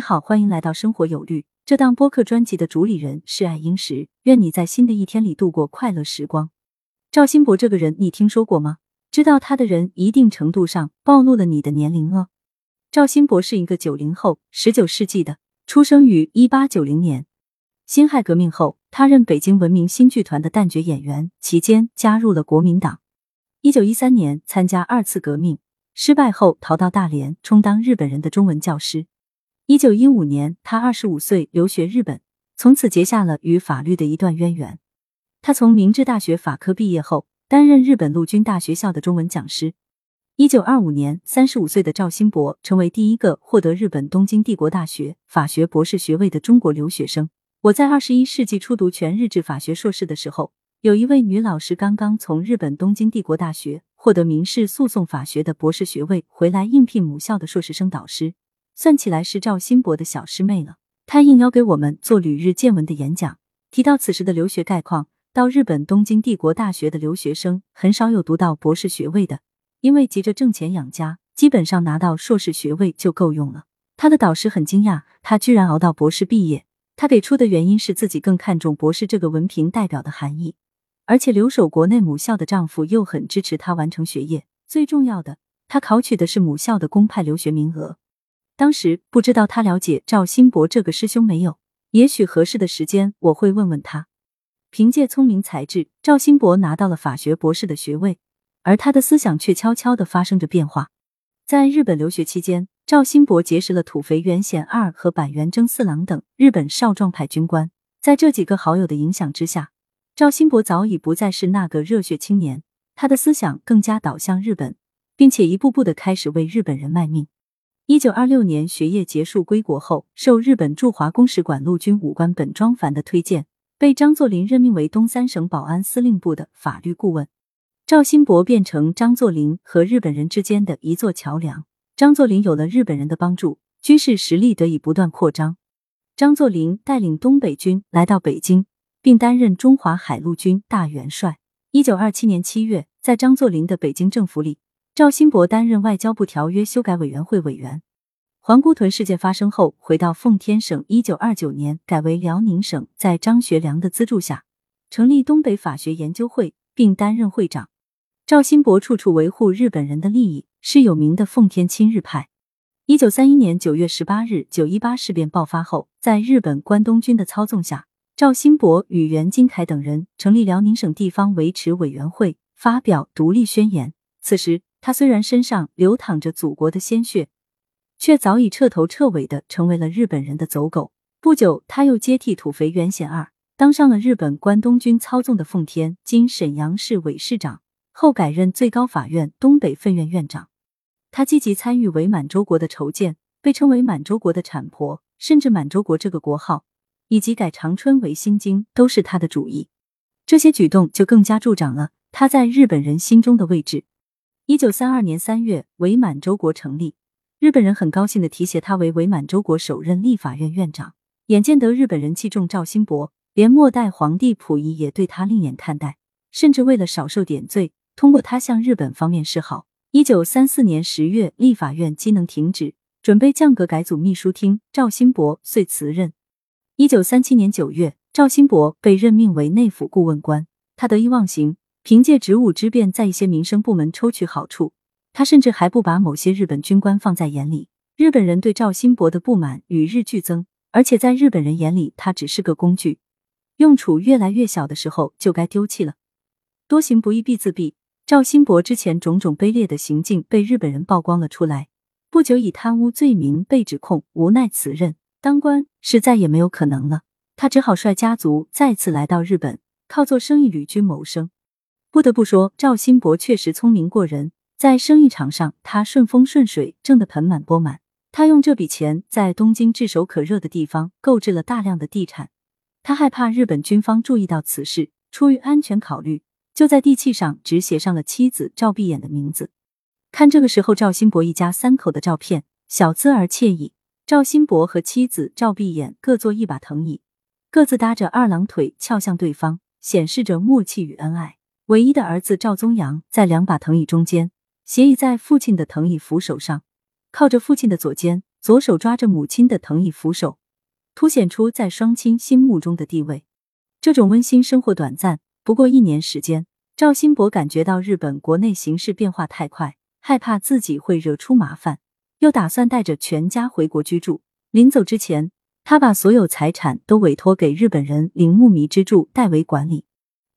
你好，欢迎来到生活有律。这档播客专辑的主理人是爱英石，愿你在新的一天里度过快乐时光。赵新博这个人，你听说过吗？知道他的人，一定程度上暴露了你的年龄哦。赵新博是一个九零后，十九世纪的，出生于一八九零年。辛亥革命后，他任北京文明新剧团的旦角演员，期间加入了国民党。一九一三年参加二次革命，失败后逃到大连，充当日本人的中文教师。一九一五年，他二十五岁留学日本，从此结下了与法律的一段渊源。他从明治大学法科毕业后，担任日本陆军大学校的中文讲师。一九二五年，三十五岁的赵新博成为第一个获得日本东京帝国大学法学博士学位的中国留学生。我在二十一世纪初读全日制法学硕士的时候，有一位女老师刚刚从日本东京帝国大学获得民事诉讼法学的博士学位，回来应聘母校的硕士生导师。算起来是赵新博的小师妹了。她应邀给我们做旅日见闻的演讲，提到此时的留学概况：到日本东京帝国大学的留学生很少有读到博士学位的，因为急着挣钱养家，基本上拿到硕士学位就够用了。他的导师很惊讶，他居然熬到博士毕业。他给出的原因是自己更看重博士这个文凭代表的含义，而且留守国内母校的丈夫又很支持他完成学业。最重要的，他考取的是母校的公派留学名额。当时不知道他了解赵新博这个师兄没有，也许合适的时间我会问问他。凭借聪明才智，赵新博拿到了法学博士的学位，而他的思想却悄悄的发生着变化。在日本留学期间，赵新博结识了土肥原贤二和板垣征四郎等日本少壮派军官。在这几个好友的影响之下，赵新博早已不再是那个热血青年，他的思想更加导向日本，并且一步步的开始为日本人卖命。一九二六年学业结束归国后，受日本驻华公使馆陆军武官本庄繁的推荐，被张作霖任命为东三省保安司令部的法律顾问。赵新博变成张作霖和日本人之间的一座桥梁。张作霖有了日本人的帮助，军事实力得以不断扩张。张作霖带领东北军来到北京，并担任中华海陆军大元帅。一九二七年七月，在张作霖的北京政府里。赵新博担任外交部条约修改委员会委员。皇姑屯事件发生后，回到奉天省。一九二九年改为辽宁省，在张学良的资助下，成立东北法学研究会，并担任会长。赵新博处处维护日本人的利益，是有名的奉天亲日派。一九三一年九月十八日，九一八事变爆发后，在日本关东军的操纵下，赵新博与袁金凯等人成立辽宁省地方维持委员会，发表独立宣言。此时。他虽然身上流淌着祖国的鲜血，却早已彻头彻尾的成为了日本人的走狗。不久，他又接替土肥原贤二，当上了日本关东军操纵的奉天（今沈阳市）委市长，后改任最高法院东北分院院长。他积极参与伪满洲国的筹建，被称为满洲国的产婆，甚至满洲国这个国号以及改长春为新京，都是他的主意。这些举动就更加助长了他在日本人心中的位置。一九三二年三月，伪满洲国成立，日本人很高兴的提携他为伪满洲国首任立法院院长。眼见得日本人器重赵新博，连末代皇帝溥仪也对他另眼看待，甚至为了少受点罪，通过他向日本方面示好。一九三四年十月，立法院机能停止，准备降格改组秘书厅，赵新博遂辞任。一九三七年九月，赵新博被任命为内府顾问官，他得意忘形。凭借职务之便，在一些民生部门抽取好处，他甚至还不把某些日本军官放在眼里。日本人对赵新博的不满与日俱增，而且在日本人眼里，他只是个工具，用处越来越小的时候，就该丢弃了。多行不义必自毙。赵新博之前种种卑劣的行径被日本人曝光了出来，不久以贪污罪名被指控，无奈辞任当官是再也没有可能了，他只好率家族再次来到日本，靠做生意旅居谋生。不得不说，赵新博确实聪明过人，在生意场上他顺风顺水，挣得盆满钵满。他用这笔钱在东京炙手可热的地方购置了大量的地产。他害怕日本军方注意到此事，出于安全考虑，就在地契上只写上了妻子赵碧眼的名字。看这个时候赵新博一家三口的照片，小资而惬意。赵新博和妻子赵碧眼各坐一把藤椅，各自搭着二郎腿翘向对方，显示着默契与恩爱。唯一的儿子赵宗阳在两把藤椅中间，斜倚在父亲的藤椅扶手上，靠着父亲的左肩，左手抓着母亲的藤椅扶手，凸显出在双亲心目中的地位。这种温馨生活短暂，不过一年时间。赵新博感觉到日本国内形势变化太快，害怕自己会惹出麻烦，又打算带着全家回国居住。临走之前，他把所有财产都委托给日本人铃木弥之助代为管理。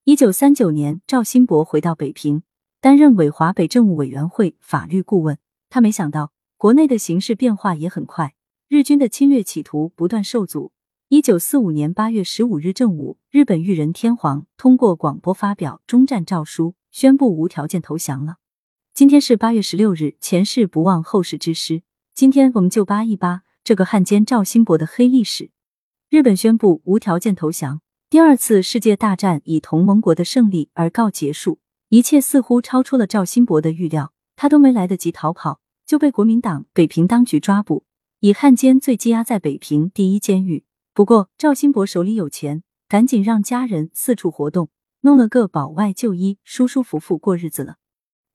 一九三九年，赵新博回到北平，担任伪华北政务委员会法律顾问。他没想到，国内的形势变化也很快，日军的侵略企图不断受阻。一九四五年八月十五日正午，日本裕仁天皇通过广播发表终战诏书，宣布无条件投降了。今天是八月十六日，前事不忘，后事之师。今天我们就扒一扒这个汉奸赵新博的黑历史。日本宣布无条件投降，第二次世界大战以同盟国的胜利而告结束。一切似乎超出了赵新博的预料，他都没来得及逃跑，就被国民党北平当局抓捕，以汉奸罪羁押在北平第一监狱。不过赵新博手里有钱，赶紧让家人四处活动，弄了个保外就医，舒舒服服过日子了。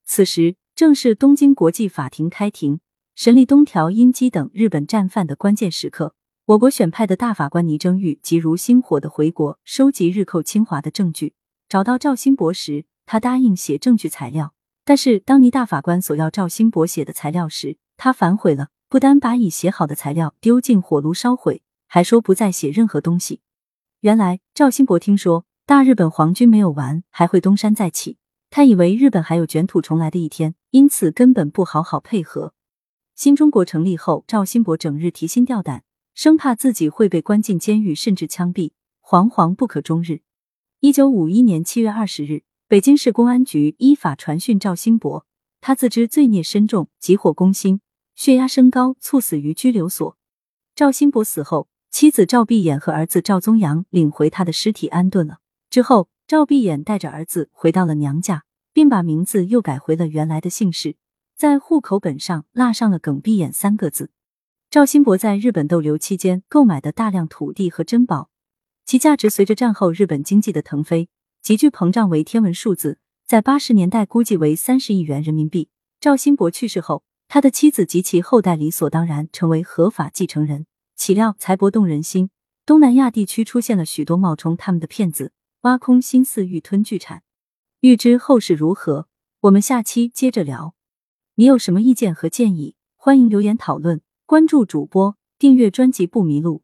此时正是东京国际法庭开庭审理东条英机等日本战犯的关键时刻。我国选派的大法官倪征玉急如星火的回国收集日寇侵华的证据。找到赵新博时，他答应写证据材料，但是当倪大法官索要赵新博写的材料时，他反悔了，不单把已写好的材料丢进火炉烧毁。还说不再写任何东西。原来赵新博听说大日本皇军没有完，还会东山再起，他以为日本还有卷土重来的一天，因此根本不好好配合。新中国成立后，赵新博整日提心吊胆，生怕自己会被关进监狱，甚至枪毙，惶惶不可终日。一九五一年七月二十日，北京市公安局依法传讯赵新博，他自知罪孽深重，急火攻心，血压升高，猝死于拘留所。赵新博死后。妻子赵碧眼和儿子赵宗阳领回他的尸体安顿了之后，赵碧眼带着儿子回到了娘家，并把名字又改回了原来的姓氏，在户口本上落上了耿碧眼三个字。赵新博在日本逗留期间购买的大量土地和珍宝，其价值随着战后日本经济的腾飞急剧膨胀为天文数字，在八十年代估计为三十亿元人民币。赵新博去世后，他的妻子及其后代理所当然成为合法继承人。岂料财帛动人心，东南亚地区出现了许多冒充他们的骗子，挖空心思欲吞巨产。欲知后事如何，我们下期接着聊。你有什么意见和建议，欢迎留言讨论。关注主播，订阅专辑不迷路。